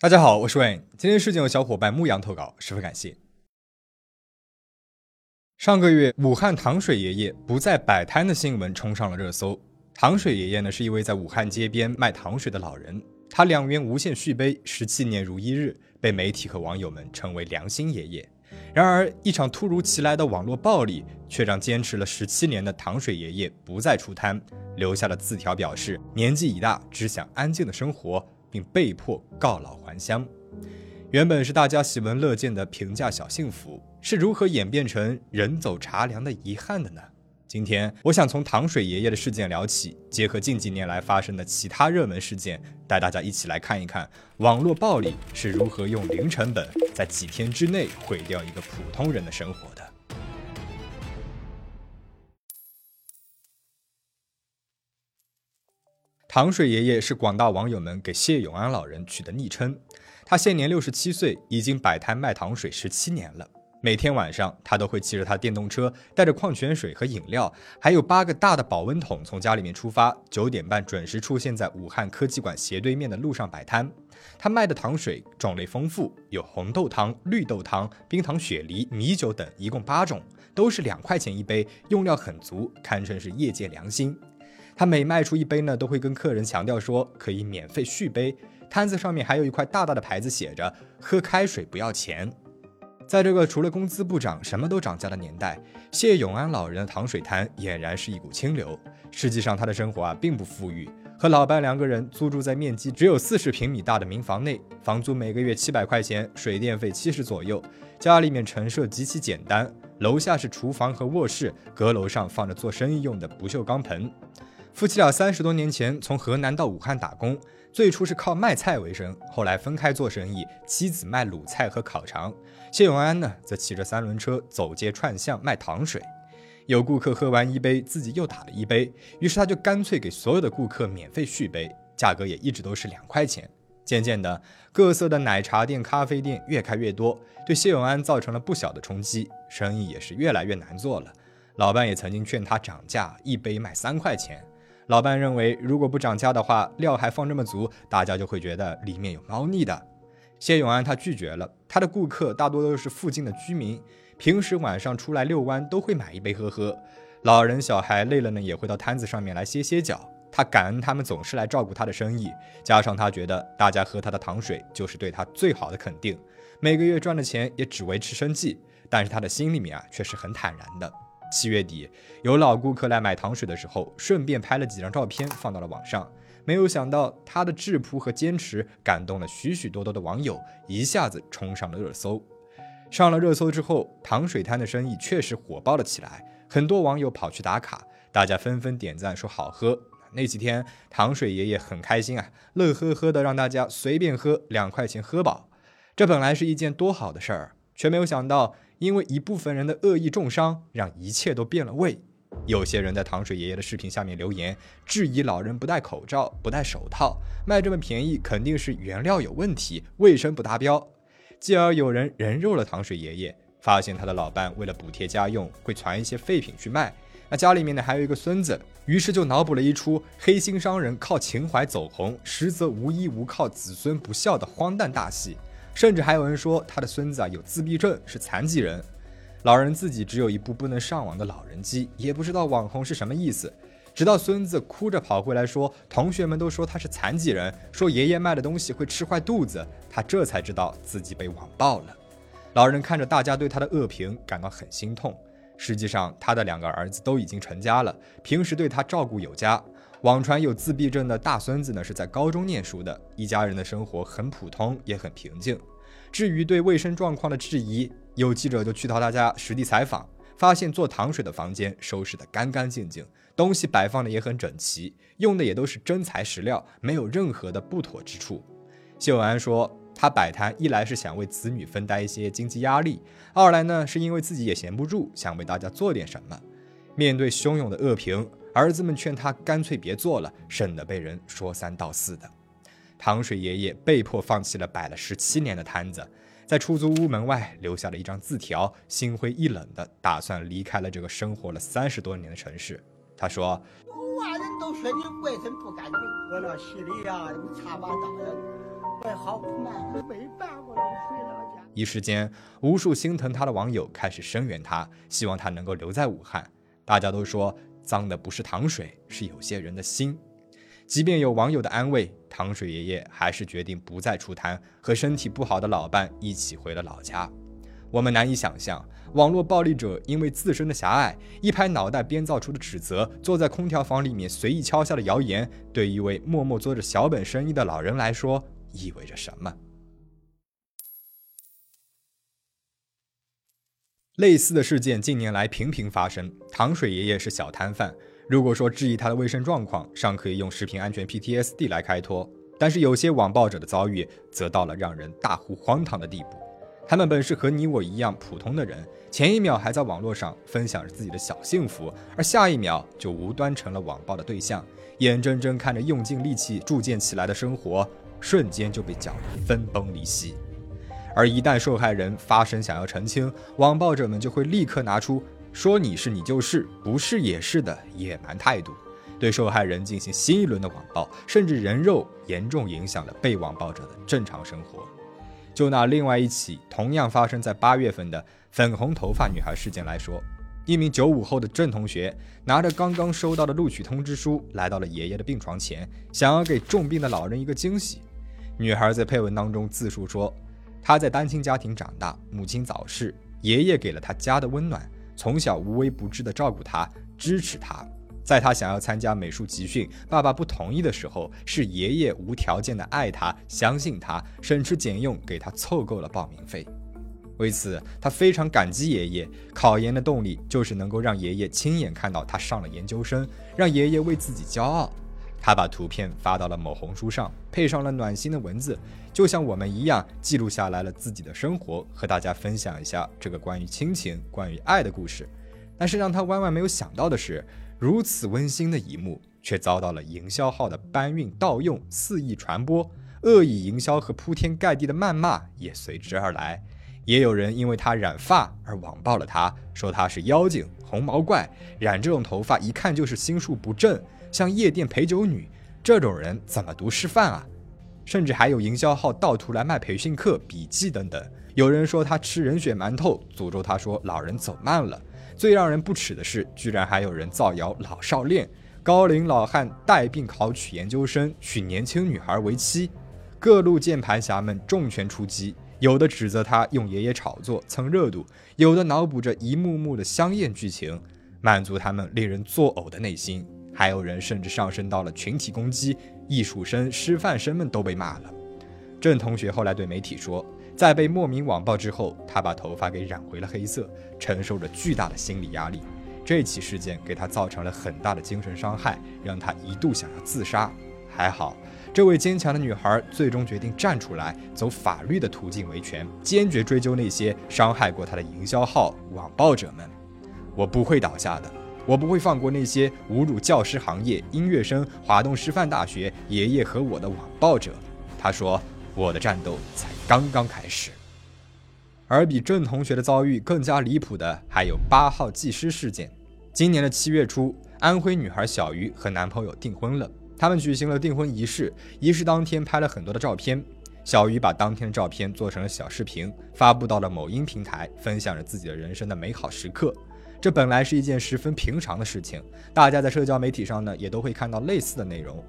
大家好，我是 Wayne。今天事件有小伙伴牧羊投稿，十分感谢。上个月，武汉糖水爷爷不再摆摊的新闻冲上了热搜。糖水爷爷呢，是一位在武汉街边卖糖水的老人，他两元无限续杯，十七年如一日，被媒体和网友们称为“良心爷爷”。然而，一场突如其来的网络暴力，却让坚持了十七年的糖水爷爷不再出摊，留下了字条表示年纪已大，只想安静的生活。并被迫告老还乡。原本是大家喜闻乐见的平价小幸福，是如何演变成人走茶凉的遗憾的呢？今天，我想从糖水爷爷的事件聊起，结合近几年来发生的其他热门事件，带大家一起来看一看网络暴力是如何用零成本在几天之内毁掉一个普通人的生活的。糖水爷爷是广大网友们给谢永安老人取的昵称。他现年六十七岁，已经摆摊卖糖水十七年了。每天晚上，他都会骑着他电动车，带着矿泉水和饮料，还有八个大的保温桶，从家里面出发，九点半准时出现在武汉科技馆斜对面的路上摆摊。他卖的糖水种类丰富，有红豆汤、绿豆汤、冰糖雪梨、米酒等，一共八种，都是两块钱一杯，用料很足，堪称是业界良心。他每卖出一杯呢，都会跟客人强调说可以免费续杯。摊子上面还有一块大大的牌子，写着“喝开水不要钱”。在这个除了工资不涨，什么都涨价的年代，谢永安老人的糖水摊俨然是一股清流。实际上，他的生活啊并不富裕，和老伴两个人租住在面积只有四十平米大的民房内，房租每个月七百块钱，水电费七十左右。家里面陈设极其简单，楼下是厨房和卧室，阁楼上放着做生意用的不锈钢盆。夫妻俩三十多年前从河南到武汉打工，最初是靠卖菜为生，后来分开做生意，妻子卖卤菜和烤肠，谢永安呢则骑着三轮车走街串巷卖糖水。有顾客喝完一杯，自己又打了一杯，于是他就干脆给所有的顾客免费续杯，价格也一直都是两块钱。渐渐的，各色的奶茶店、咖啡店越开越多，对谢永安造成了不小的冲击，生意也是越来越难做了。老伴也曾经劝他涨价，一杯卖三块钱。老伴认为，如果不涨价的话，料还放这么足，大家就会觉得里面有猫腻的。谢永安他拒绝了，他的顾客大多都是附近的居民，平时晚上出来遛弯都会买一杯喝喝。老人小孩累了呢，也会到摊子上面来歇歇脚。他感恩他们总是来照顾他的生意，加上他觉得大家喝他的糖水就是对他最好的肯定，每个月赚的钱也只维持生计，但是他的心里面啊却是很坦然的。七月底，有老顾客来买糖水的时候，顺便拍了几张照片放到了网上。没有想到，他的质朴和坚持感动了许许多多的网友，一下子冲上了热搜。上了热搜之后，糖水摊的生意确实火爆了起来，很多网友跑去打卡，大家纷纷点赞说好喝。那几天，糖水爷爷很开心啊，乐呵呵的让大家随便喝，两块钱喝饱。这本来是一件多好的事儿，却没有想到。因为一部分人的恶意重伤，让一切都变了味。有些人在糖水爷爷的视频下面留言，质疑老人不戴口罩、不戴手套，卖这么便宜，肯定是原料有问题，卫生不达标。继而有人人肉了糖水爷爷，发现他的老伴为了补贴家用，会传一些废品去卖。那家里面呢还有一个孙子，于是就脑补了一出黑心商人靠情怀走红，实则无依无靠，子孙不孝的荒诞大戏。甚至还有人说他的孙子啊有自闭症，是残疾人。老人自己只有一部不能上网的老人机，也不知道网红是什么意思。直到孙子哭着跑回来说，同学们都说他是残疾人，说爷爷卖的东西会吃坏肚子，他这才知道自己被网暴了。老人看着大家对他的恶评，感到很心痛。实际上，他的两个儿子都已经成家了，平时对他照顾有加。网传有自闭症的大孙子呢，是在高中念书的，一家人的生活很普通，也很平静。至于对卫生状况的质疑，有记者就去到他家实地采访，发现做糖水的房间收拾得干干净净，东西摆放的也很整齐，用的也都是真材实料，没有任何的不妥之处。谢永安说，他摆摊一来是想为子女分担一些经济压力，二来呢是因为自己也闲不住，想为大家做点什么。面对汹涌的恶评。儿子们劝他干脆别做了，省得被人说三道四的。糖水爷爷被迫放弃了摆了十七年的摊子，在出租屋门外留下了一张字条，心灰意冷的打算离开了这个生活了三十多年的城市。他说：“外人都说你卫生不干净，我那心里呀，查不到的。”怪好苦难，没办法了，回了家。一时间，无数心疼他的网友开始声援他，希望他能够留在武汉。大家都说，脏的不是糖水，是有些人的心。即便有网友的安慰，糖水爷爷还是决定不再出摊，和身体不好的老伴一起回了老家。我们难以想象，网络暴力者因为自身的狭隘，一拍脑袋编造出的指责，坐在空调房里面随意敲下的谣言，对一位默默做着小本生意的老人来说意味着什么。类似的事件近年来频频发生。糖水爷爷是小摊贩。如果说质疑他的卫生状况，尚可以用食品安全 PTSD 来开脱，但是有些网暴者的遭遇，则到了让人大呼荒唐的地步。他们本是和你我一样普通的人，前一秒还在网络上分享着自己的小幸福，而下一秒就无端成了网暴的对象，眼睁睁看着用尽力气铸建起来的生活，瞬间就被搅得分崩离析。而一旦受害人发声想要澄清，网暴者们就会立刻拿出。说你是你就是，不是也是的野蛮态度，对受害人进行新一轮的网暴，甚至人肉，严重影响了被网暴者的正常生活。就拿另外一起同样发生在八月份的粉红头发女孩事件来说，一名九五后的郑同学拿着刚刚收到的录取通知书，来到了爷爷的病床前，想要给重病的老人一个惊喜。女孩在配文当中自述说，她在单亲家庭长大，母亲早逝，爷爷给了她家的温暖。从小无微不至地照顾他，支持他。在他想要参加美术集训，爸爸不同意的时候，是爷爷无条件的爱他，相信他，省吃俭用给他凑够了报名费。为此，他非常感激爷爷。考研的动力就是能够让爷爷亲眼看到他上了研究生，让爷爷为自己骄傲。他把图片发到了某红书上，配上了暖心的文字，就像我们一样记录下来了自己的生活，和大家分享一下这个关于亲情、关于爱的故事。但是让他万万没有想到的是，如此温馨的一幕，却遭到了营销号的搬运盗用、肆意传播、恶意营销和铺天盖地的谩骂也随之而来。也有人因为他染发而网暴了他，说他是妖精、红毛怪，染这种头发一看就是心术不正。像夜店陪酒女这种人怎么读师范啊？甚至还有营销号盗图来卖培训课、笔记等等。有人说他吃人血馒头，诅咒他说老人走慢了。最让人不齿的是，居然还有人造谣老少恋，高龄老汉带病考取研究生，娶年轻女孩为妻。各路键盘侠们重拳出击，有的指责他用爷爷炒作蹭热度，有的脑补着一幕幕的香艳剧情，满足他们令人作呕的内心。还有人甚至上升到了群体攻击，艺术生、师范生们都被骂了。郑同学后来对媒体说，在被莫名网暴之后，他把头发给染回了黑色，承受着巨大的心理压力。这起事件给他造成了很大的精神伤害，让他一度想要自杀。还好，这位坚强的女孩最终决定站出来，走法律的途径维权，坚决追究那些伤害过她的营销号、网暴者们。我不会倒下的。我不会放过那些侮辱教师行业、音乐生、华东师范大学、爷爷和我的网暴者。她说：“我的战斗才刚刚开始。”而比郑同学的遭遇更加离谱的，还有八号技师事件。今年的七月初，安徽女孩小鱼和男朋友订婚了，他们举行了订婚仪式。仪式当天拍了很多的照片，小鱼把当天的照片做成了小视频，发布到了某音平台，分享着自己的人生的美好时刻。这本来是一件十分平常的事情，大家在社交媒体上呢也都会看到类似的内容。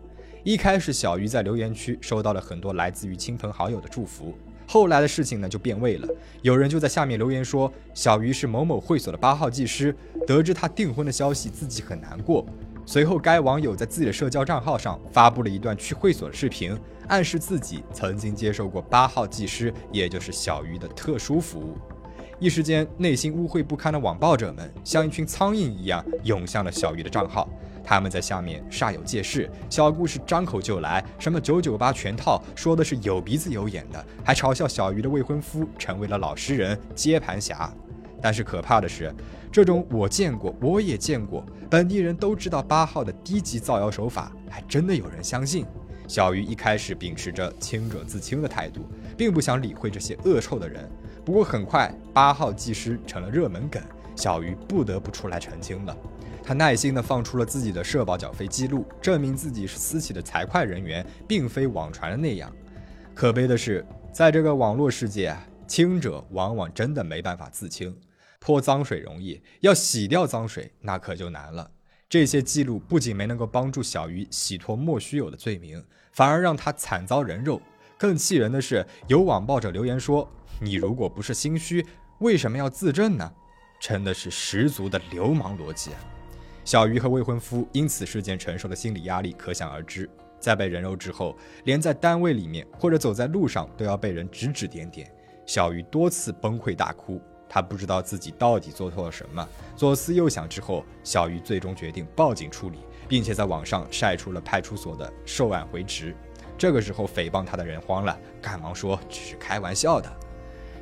一开始，小鱼在留言区收到了很多来自于亲朋好友的祝福，后来的事情呢就变味了。有人就在下面留言说，小鱼是某某会所的八号技师，得知他订婚的消息，自己很难过。随后，该网友在自己的社交账号上发布了一段去会所的视频，暗示自己曾经接受过八号技师，也就是小鱼的特殊服务。一时间，内心污秽不堪的网暴者们像一群苍蝇一样涌向了小鱼的账号。他们在下面煞有介事，小故事张口就来，什么九九八全套，说的是有鼻子有眼的，还嘲笑小鱼的未婚夫成为了老实人、接盘侠。但是可怕的是，这种我见过，我也见过，本地人都知道八号的低级造谣手法，还真的有人相信。小鱼一开始秉持着清者自清的态度，并不想理会这些恶臭的人。不过很快，八号技师成了热门梗，小鱼不得不出来澄清了。他耐心地放出了自己的社保缴费记录，证明自己是私企的财会人员，并非网传的那样。可悲的是，在这个网络世界，清者往往真的没办法自清。泼脏水容易，要洗掉脏水那可就难了。这些记录不仅没能够帮助小鱼洗脱莫须有的罪名，反而让他惨遭人肉。更气人的是，有网暴者留言说：“你如果不是心虚，为什么要自证呢？”真的是十足的流氓逻辑啊。小鱼和未婚夫因此事件承受的心理压力可想而知。在被人肉之后，连在单位里面或者走在路上都要被人指指点点。小鱼多次崩溃大哭。他不知道自己到底做错了什么，左思右想之后，小鱼最终决定报警处理，并且在网上晒出了派出所的受案回执。这个时候，诽谤他的人慌了，赶忙说只是开玩笑的。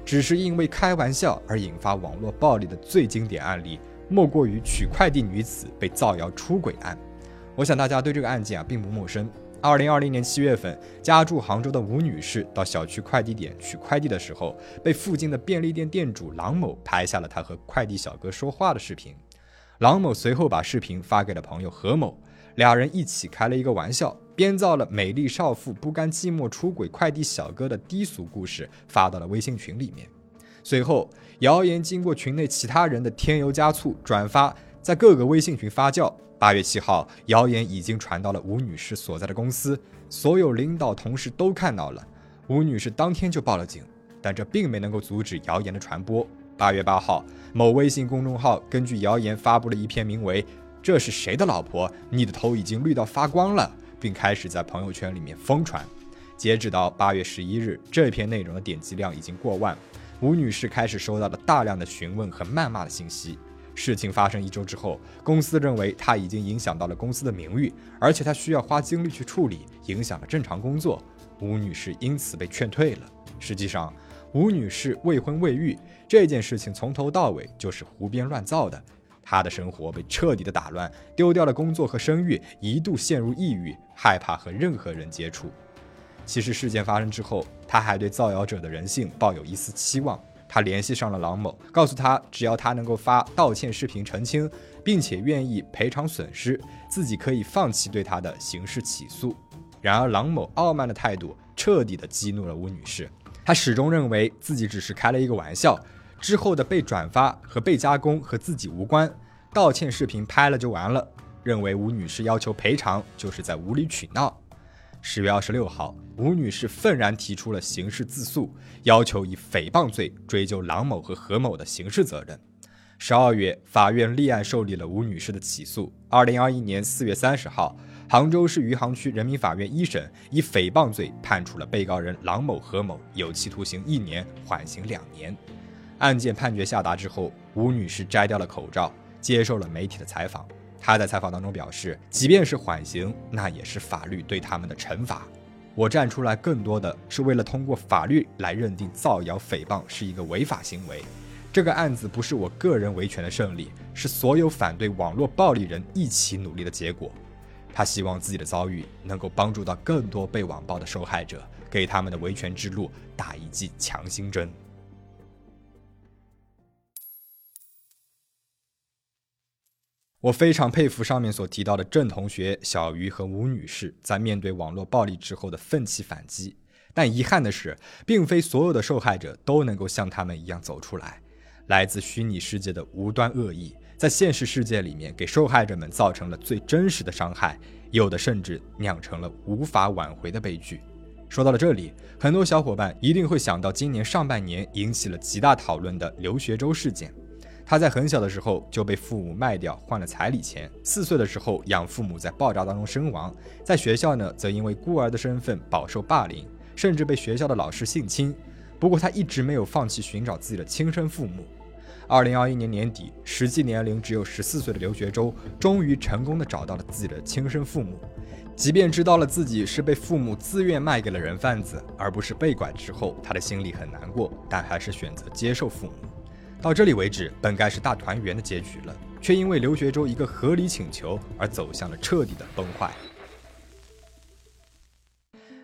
只是因为开玩笑而引发网络暴力的最经典案例，莫过于取快递女子被造谣出轨案。我想大家对这个案件啊并不陌生。二零二零年七月份，家住杭州的吴女士到小区快递点取快递的时候，被附近的便利店店主郎某拍下了她和快递小哥说话的视频。郎某随后把视频发给了朋友何某，俩人一起开了一个玩笑，编造了美丽少妇不甘寂寞出轨快递小哥的低俗故事，发到了微信群里面。随后，谣言经过群内其他人的添油加醋转发，在各个微信群发酵。八月七号，谣言已经传到了吴女士所在的公司，所有领导同事都看到了。吴女士当天就报了警，但这并没能够阻止谣言的传播。八月八号，某微信公众号根据谣言发布了一篇名为《这是谁的老婆？你的头已经绿到发光了》，并开始在朋友圈里面疯传。截止到八月十一日，这篇内容的点击量已经过万。吴女士开始收到了大量的询问和谩骂的信息。事情发生一周之后，公司认为他已经影响到了公司的名誉，而且他需要花精力去处理，影响了正常工作。吴女士因此被劝退了。实际上，吴女士未婚未育这件事情从头到尾就是胡编乱造的。她的生活被彻底的打乱，丢掉了工作和声誉，一度陷入抑郁，害怕和任何人接触。其实事件发生之后，她还对造谣者的人性抱有一丝期望。他联系上了郎某，告诉他只要他能够发道歉视频澄清，并且愿意赔偿损失，自己可以放弃对他的刑事起诉。然而，郎某傲慢的态度彻底的激怒了吴女士，她始终认为自己只是开了一个玩笑，之后的被转发和被加工和自己无关，道歉视频拍了就完了，认为吴女士要求赔偿就是在无理取闹。十月二十六号，吴女士愤然提出了刑事自诉，要求以诽谤罪追究郎某和何某的刑事责任。十二月，法院立案受理了吴女士的起诉。二零二一年四月三十号，杭州市余杭区人民法院一审以诽谤罪判处了被告人郎某、何某有期徒刑一年，缓刑两年。案件判决下达之后，吴女士摘掉了口罩，接受了媒体的采访。他在采访当中表示，即便是缓刑，那也是法律对他们的惩罚。我站出来更多的是为了通过法律来认定造谣诽谤是一个违法行为。这个案子不是我个人维权的胜利，是所有反对网络暴力人一起努力的结果。他希望自己的遭遇能够帮助到更多被网暴的受害者，给他们的维权之路打一剂强心针。我非常佩服上面所提到的郑同学、小鱼和吴女士在面对网络暴力之后的奋起反击，但遗憾的是，并非所有的受害者都能够像他们一样走出来。来自虚拟世界的无端恶意，在现实世界里面给受害者们造成了最真实的伤害，有的甚至酿成了无法挽回的悲剧。说到了这里，很多小伙伴一定会想到今年上半年引起了极大讨论的刘学周事件。他在很小的时候就被父母卖掉换了彩礼钱，四岁的时候养父母在爆炸当中身亡，在学校呢则因为孤儿的身份饱受霸凌，甚至被学校的老师性侵。不过他一直没有放弃寻找自己的亲生父母。二零二一年年底，实际年龄只有十四岁的刘学周终于成功的找到了自己的亲生父母，即便知道了自己是被父母自愿卖给了人贩子，而不是被拐之后，他的心里很难过，但还是选择接受父母。到这里为止，本该是大团圆的结局了，却因为刘学周一个合理请求而走向了彻底的崩坏。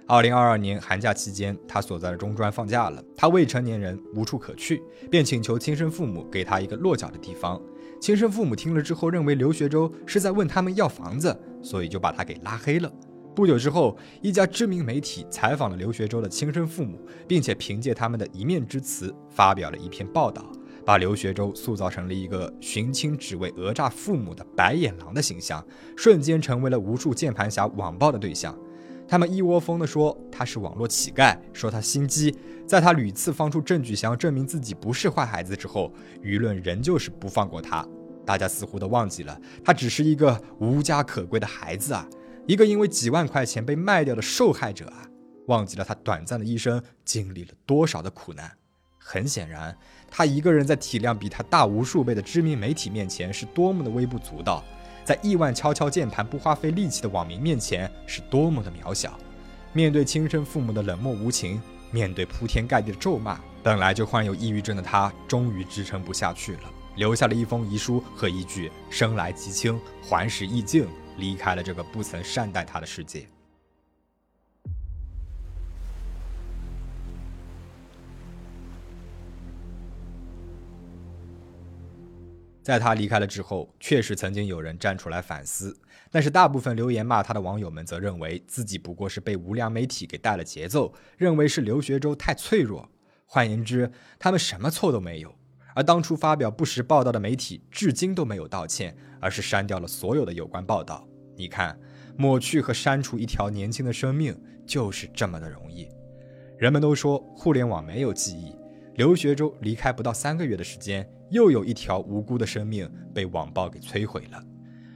二零二二年寒假期间，他所在的中专放假了，他未成年人无处可去，便请求亲生父母给他一个落脚的地方。亲生父母听了之后，认为刘学周是在问他们要房子，所以就把他给拉黑了。不久之后，一家知名媒体采访了刘学周的亲生父母，并且凭借他们的一面之词发表了一篇报道，把刘学周塑造成了一个寻亲只为讹诈父母的白眼狼的形象，瞬间成为了无数键盘侠网暴的对象。他们一窝蜂地说他是网络乞丐，说他心机。在他屡次放出证据想要证明自己不是坏孩子之后，舆论仍旧是不放过他。大家似乎都忘记了，他只是一个无家可归的孩子啊。一个因为几万块钱被卖掉的受害者啊，忘记了他短暂的一生经历了多少的苦难。很显然，他一个人在体量比他大无数倍的知名媒体面前是多么的微不足道，在亿万敲敲键盘不花费力气的网民面前是多么的渺小。面对亲生父母的冷漠无情，面对铺天盖地的咒骂，本来就患有抑郁症的他终于支撑不下去了，留下了一封遗书和一句“生来极轻，还时亦静”。离开了这个不曾善待他的世界。在他离开了之后，确实曾经有人站出来反思，但是大部分留言骂他的网友们则认为自己不过是被无良媒体给带了节奏，认为是刘学周太脆弱。换言之，他们什么错都没有。而当初发表不实报道的媒体，至今都没有道歉，而是删掉了所有的有关报道。你看，抹去和删除一条年轻的生命就是这么的容易。人们都说互联网没有记忆，刘学周离开不到三个月的时间，又有一条无辜的生命被网暴给摧毁了。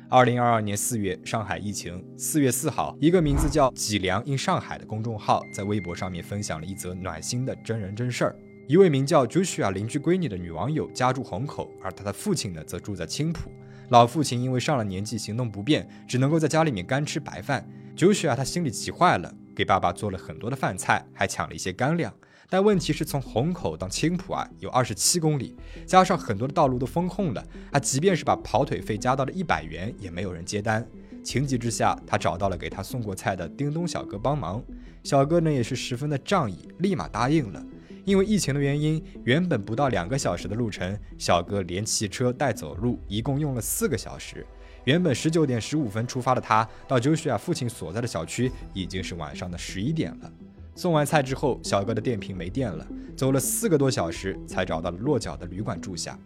二零二二年四月，上海疫情。四月四号，一个名字叫“脊梁 in 上海”的公众号在微博上面分享了一则暖心的真人真事儿。一位名叫 Joshua 邻居闺女的女网友家住虹口，而她的父亲呢，则住在青浦。老父亲因为上了年纪，行动不便，只能够在家里面干吃白饭。九雪啊，他心里急坏了，给爸爸做了很多的饭菜，还抢了一些干粮。但问题是从虹口到青浦啊，有二十七公里，加上很多的道路都封控了啊，即便是把跑腿费加到了一百元，也没有人接单。情急之下，他找到了给他送过菜的叮咚小哥帮忙。小哥呢也是十分的仗义，立马答应了。因为疫情的原因，原本不到两个小时的路程，小哥连骑车带走路，一共用了四个小时。原本十九点十五分出发的他，到周雪亚父亲所在的小区已经是晚上的十一点了。送完菜之后，小哥的电瓶没电了，走了四个多小时才找到了落脚的旅馆住下。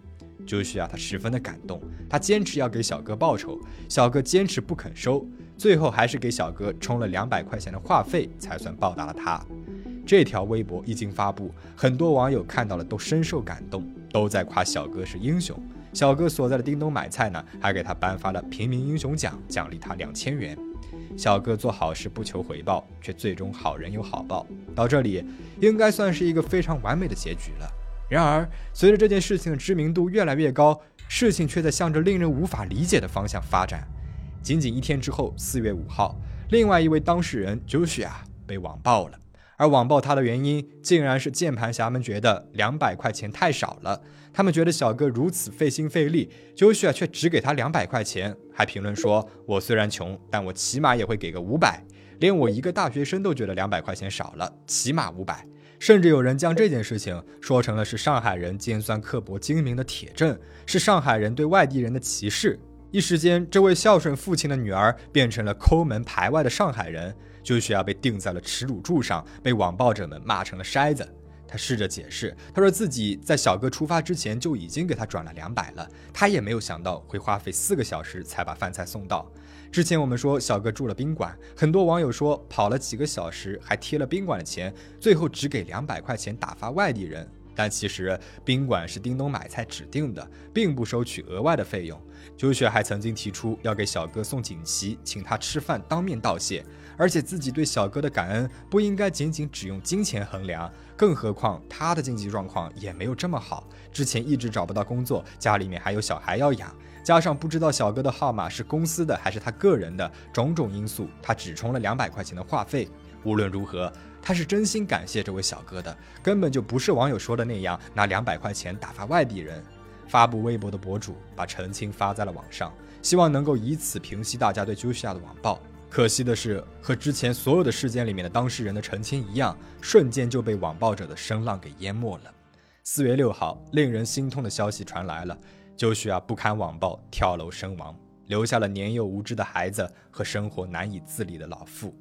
周旭啊他十分的感动，他坚持要给小哥报酬，小哥坚持不肯收，最后还是给小哥充了两百块钱的话费，才算报答了他。这条微博一经发布，很多网友看到了都深受感动，都在夸小哥是英雄。小哥所在的叮咚买菜呢，还给他颁发了平民英雄奖，奖励他两千元。小哥做好事不求回报，却最终好人有好报。到这里，应该算是一个非常完美的结局了。然而，随着这件事情的知名度越来越高，事情却在向着令人无法理解的方向发展。仅仅一天之后，四月五号，另外一位当事人 Joshua 被网暴了。而网暴他的原因，竟然是键盘侠们觉得两百块钱太少了。他们觉得小哥如此费心费力，Joshua 却只给他两百块钱，还评论说：“我虽然穷，但我起码也会给个五百。”连我一个大学生都觉得两百块钱少了，起码五百。甚至有人将这件事情说成了是上海人尖酸刻薄精明的铁证，是上海人对外地人的歧视。一时间，这位孝顺父亲的女儿变成了抠门排外的上海人。就需要被钉在了耻辱柱上，被网暴者们骂成了筛子。他试着解释，他说自己在小哥出发之前就已经给他转了两百了，他也没有想到会花费四个小时才把饭菜送到。之前我们说小哥住了宾馆，很多网友说跑了几个小时还贴了宾馆的钱，最后只给两百块钱打发外地人。但其实宾馆是叮咚买菜指定的，并不收取额外的费用。周雪还曾经提出要给小哥送锦旗，请他吃饭当面道谢。而且自己对小哥的感恩不应该仅仅只用金钱衡量，更何况他的经济状况也没有这么好，之前一直找不到工作，家里面还有小孩要养，加上不知道小哥的号码是公司的还是他个人的种种因素，他只充了两百块钱的话费。无论如何，他是真心感谢这位小哥的，根本就不是网友说的那样拿两百块钱打发外地人。发布微博的博主把澄清发在了网上，希望能够以此平息大家对朱西亚的网暴。可惜的是，和之前所有的事件里面的当事人的澄清一样，瞬间就被网暴者的声浪给淹没了。四月六号，令人心痛的消息传来了：就雪啊不堪网暴跳楼身亡。留下了年幼无知的孩子和生活难以自理的老妇。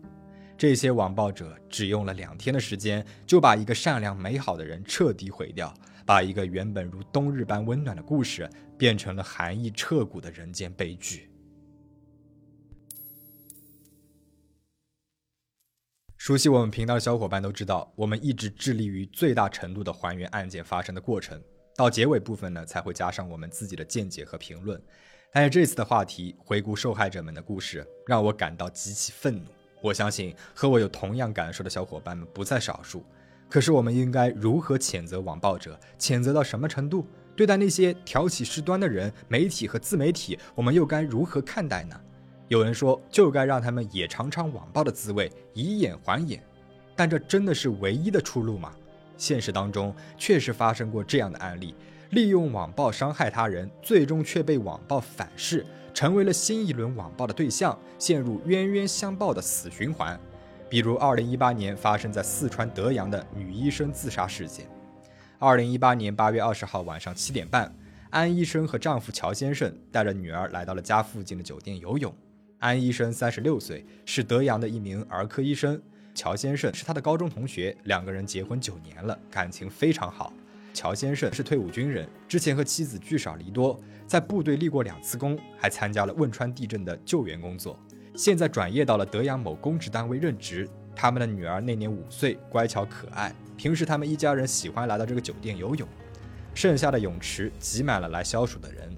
这些网暴者只用了两天的时间，就把一个善良美好的人彻底毁掉，把一个原本如冬日般温暖的故事，变成了寒意彻骨的人间悲剧。熟悉我们频道的小伙伴都知道，我们一直致力于最大程度的还原案件发生的过程，到结尾部分呢，才会加上我们自己的见解和评论。但是这次的话题，回顾受害者们的故事，让我感到极其愤怒。我相信和我有同样感受的小伙伴们不在少数。可是我们应该如何谴责网暴者？谴责到什么程度？对待那些挑起事端的人、媒体和自媒体，我们又该如何看待呢？有人说，就该让他们也尝尝网暴的滋味，以眼还眼。但这真的是唯一的出路吗？现实当中确实发生过这样的案例：利用网暴伤害他人，最终却被网暴反噬。成为了新一轮网暴的对象，陷入冤冤相报的死循环。比如，二零一八年发生在四川德阳的女医生自杀事件。二零一八年八月二十号晚上七点半，安医生和丈夫乔先生带着女儿来到了家附近的酒店游泳。安医生三十六岁，是德阳的一名儿科医生；乔先生是他的高中同学，两个人结婚九年了，感情非常好。乔先生是退伍军人，之前和妻子聚少离多，在部队立过两次功，还参加了汶川地震的救援工作。现在转业到了德阳某公职单位任职。他们的女儿那年五岁，乖巧可爱。平时他们一家人喜欢来到这个酒店游泳，剩下的泳池挤满了来消暑的人。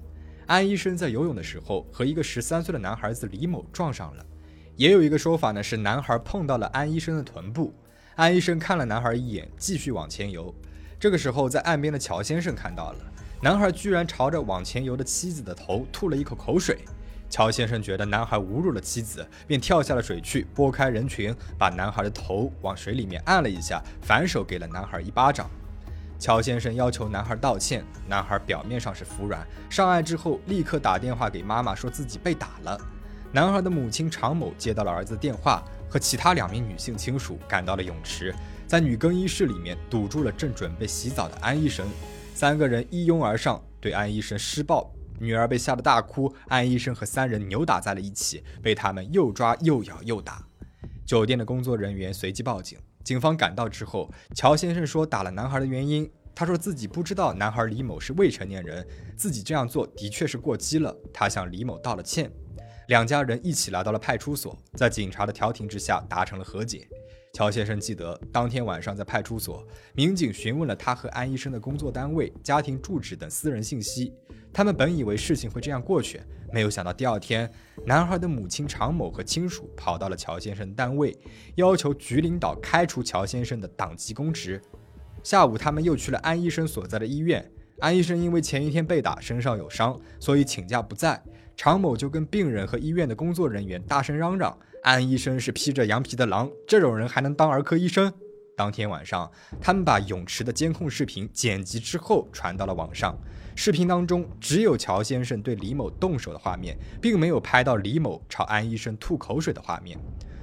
安医生在游泳的时候和一个十三岁的男孩子李某撞上了。也有一个说法呢，是男孩碰到了安医生的臀部，安医生看了男孩一眼，继续往前游。这个时候，在岸边的乔先生看到了男孩居然朝着往前游的妻子的头吐了一口口水。乔先生觉得男孩侮辱了妻子，便跳下了水去，拨开人群，把男孩的头往水里面按了一下，反手给了男孩一巴掌。乔先生要求男孩道歉，男孩表面上是服软，上岸之后立刻打电话给妈妈，说自己被打了。男孩的母亲常某接到了儿子电话，和其他两名女性亲属赶到了泳池。在女更衣室里面堵住了正准备洗澡的安医生，三个人一拥而上对安医生施暴，女儿被吓得大哭，安医生和三人扭打在了一起，被他们又抓又咬又打。酒店的工作人员随即报警，警方赶到之后，乔先生说打了男孩的原因，他说自己不知道男孩李某是未成年人，自己这样做的确是过激了，他向李某道了歉。两家人一起来到了派出所，在警察的调停之下达成了和解。乔先生记得，当天晚上在派出所，民警询问了他和安医生的工作单位、家庭住址等私人信息。他们本以为事情会这样过去，没有想到第二天，男孩的母亲常某和亲属跑到了乔先生单位，要求局领导开除乔先生的党籍公职。下午，他们又去了安医生所在的医院。安医生因为前一天被打，身上有伤，所以请假不在。常某就跟病人和医院的工作人员大声嚷嚷。安医生是披着羊皮的狼，这种人还能当儿科医生？当天晚上，他们把泳池的监控视频剪辑之后传到了网上。视频当中只有乔先生对李某动手的画面，并没有拍到李某朝安医生吐口水的画面。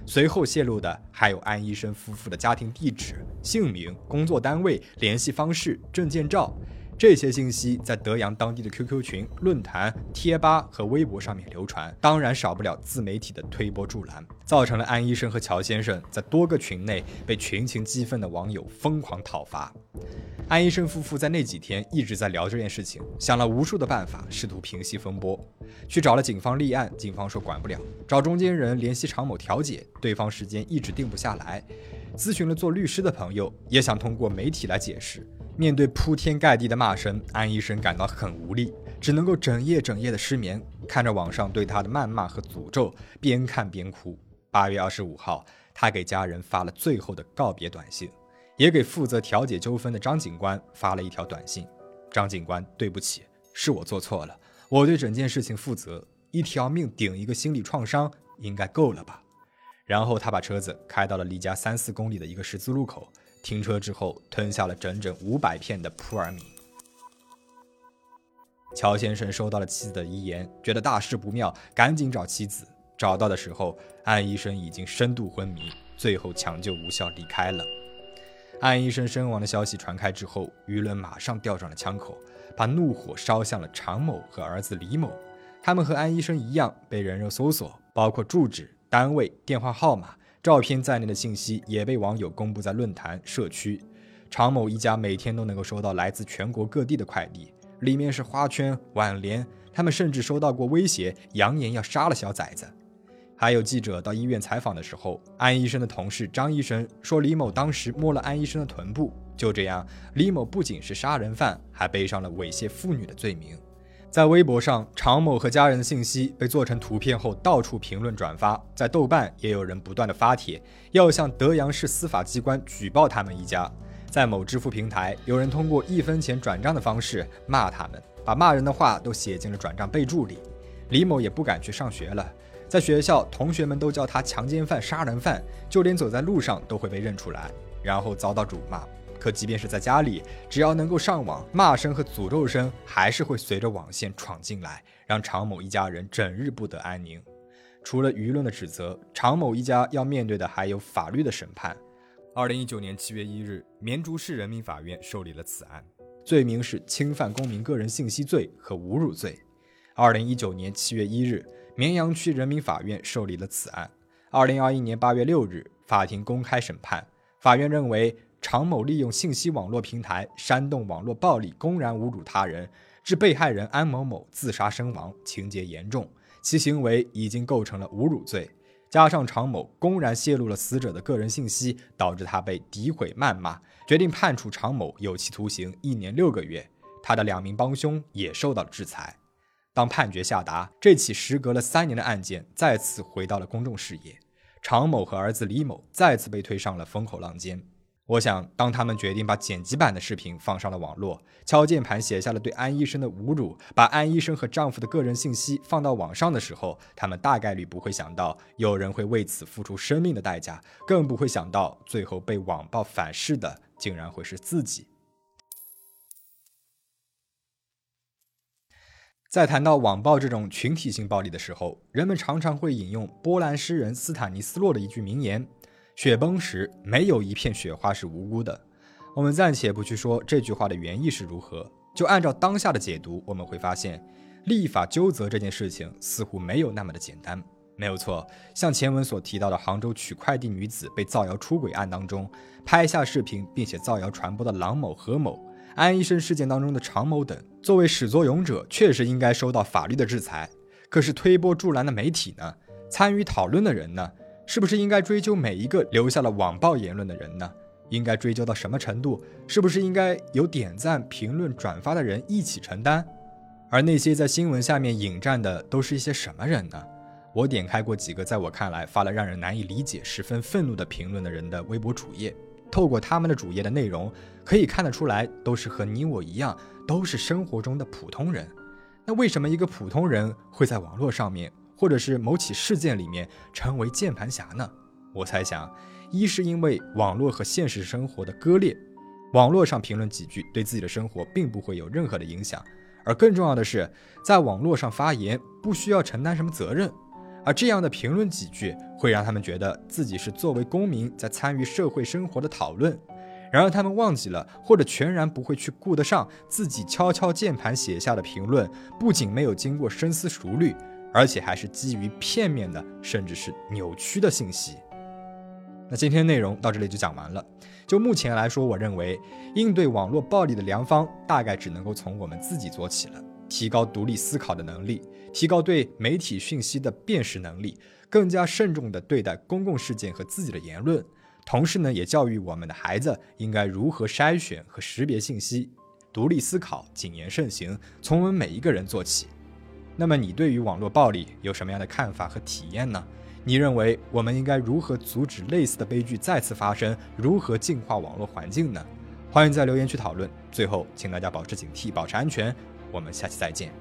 随后泄露的还有安医生夫妇的家庭地址、姓名、工作单位、联系方式、证件照。这些信息在德阳当地的 QQ 群、论坛、贴吧和微博上面流传，当然少不了自媒体的推波助澜，造成了安医生和乔先生在多个群内被群情激愤的网友疯狂讨伐。安医生夫妇在那几天一直在聊这件事情，想了无数的办法，试图平息风波，去找了警方立案，警方说管不了；找中间人联系常某调解，对方时间一直定不下来；咨询了做律师的朋友，也想通过媒体来解释。面对铺天盖地的骂声，安医生感到很无力，只能够整夜整夜的失眠，看着网上对他的谩骂和诅咒，边看边哭。八月二十五号，他给家人发了最后的告别短信，也给负责调解纠纷的张警官发了一条短信：“张警官，对不起，是我做错了，我对整件事情负责，一条命顶一个心理创伤，应该够了吧？”然后他把车子开到了离家三四公里的一个十字路口。停车之后，吞下了整整五百片的扑尔敏。乔先生收到了妻子的遗言，觉得大事不妙，赶紧找妻子。找到的时候，安医生已经深度昏迷，最后抢救无效离开了。安医生身亡的消息传开之后，舆论马上调转了枪口，把怒火烧向了常某和儿子李某。他们和安医生一样被人肉搜索，包括住址、单位、电话号码、照片在内的信息也被网友公布在论坛、社区。常某一家每天都能够收到来自全国各地的快递，里面是花圈、挽联，他们甚至收到过威胁，扬言要杀了小崽子。还有记者到医院采访的时候，安医生的同事张医生说，李某当时摸了安医生的臀部。就这样，李某不仅是杀人犯，还背上了猥亵妇女的罪名。在微博上，常某和家人的信息被做成图片后，到处评论转发。在豆瓣，也有人不断的发帖，要向德阳市司法机关举报他们一家。在某支付平台，有人通过一分钱转账的方式骂他们，把骂人的话都写进了转账备注里。李某也不敢去上学了，在学校，同学们都叫他强奸犯、杀人犯，就连走在路上都会被认出来，然后遭到辱骂。可即便是在家里，只要能够上网，骂声和诅咒声还是会随着网线闯进来，让常某一家人整日不得安宁。除了舆论的指责，常某一家要面对的还有法律的审判。二零一九年七月一日，绵竹市人民法院受理了此案，罪名是侵犯公民个人信息罪和侮辱罪。二零一九年七月一日，绵阳区人民法院受理了此案。二零二一年八月六日，法庭公开审判，法院认为。常某利用信息网络平台煽动网络暴力，公然侮辱他人，致被害人安某某自杀身亡，情节严重，其行为已经构成了侮辱罪。加上常某公然泄露了死者的个人信息，导致他被诋毁谩骂，决定判处常某有期徒刑一年六个月。他的两名帮凶也受到了制裁。当判决下达，这起时隔了三年的案件再次回到了公众视野，常某和儿子李某再次被推上了风口浪尖。我想，当他们决定把剪辑版的视频放上了网络，敲键盘写下了对安医生的侮辱，把安医生和丈夫的个人信息放到网上的时候，他们大概率不会想到有人会为此付出生命的代价，更不会想到最后被网暴反噬的竟然会是自己。在谈到网暴这种群体性暴力的时候，人们常常会引用波兰诗人斯坦尼斯洛的一句名言。雪崩时，没有一片雪花是无辜的。我们暂且不去说这句话的原意是如何，就按照当下的解读，我们会发现，立法纠责这件事情似乎没有那么的简单。没有错，像前文所提到的杭州取快递女子被造谣出轨案当中，拍下视频并且造谣传播的郎某、何某、安医生事件当中的常某等，作为始作俑者，确实应该受到法律的制裁。可是推波助澜的媒体呢？参与讨论的人呢？是不是应该追究每一个留下了网暴言论的人呢？应该追究到什么程度？是不是应该由点赞、评论、转发的人一起承担？而那些在新闻下面引战的都是一些什么人呢？我点开过几个在我看来发了让人难以理解、十分愤怒的评论的人的微博主页，透过他们的主页的内容，可以看得出来，都是和你我一样，都是生活中的普通人。那为什么一个普通人会在网络上面？或者是某起事件里面成为键盘侠呢？我猜想，一是因为网络和现实生活的割裂，网络上评论几句对自己的生活并不会有任何的影响，而更重要的是，在网络上发言不需要承担什么责任，而这样的评论几句会让他们觉得自己是作为公民在参与社会生活的讨论，然而他们忘记了或者全然不会去顾得上自己敲敲键盘写下的评论，不仅没有经过深思熟虑。而且还是基于片面的，甚至是扭曲的信息。那今天内容到这里就讲完了。就目前来说，我认为应对网络暴力的良方，大概只能够从我们自己做起了。提高独立思考的能力，提高对媒体讯息的辨识能力，更加慎重地对待公共事件和自己的言论。同时呢，也教育我们的孩子应该如何筛选和识别信息，独立思考，谨言慎行，从我们每一个人做起。那么你对于网络暴力有什么样的看法和体验呢？你认为我们应该如何阻止类似的悲剧再次发生？如何净化网络环境呢？欢迎在留言区讨论。最后，请大家保持警惕，保持安全。我们下期再见。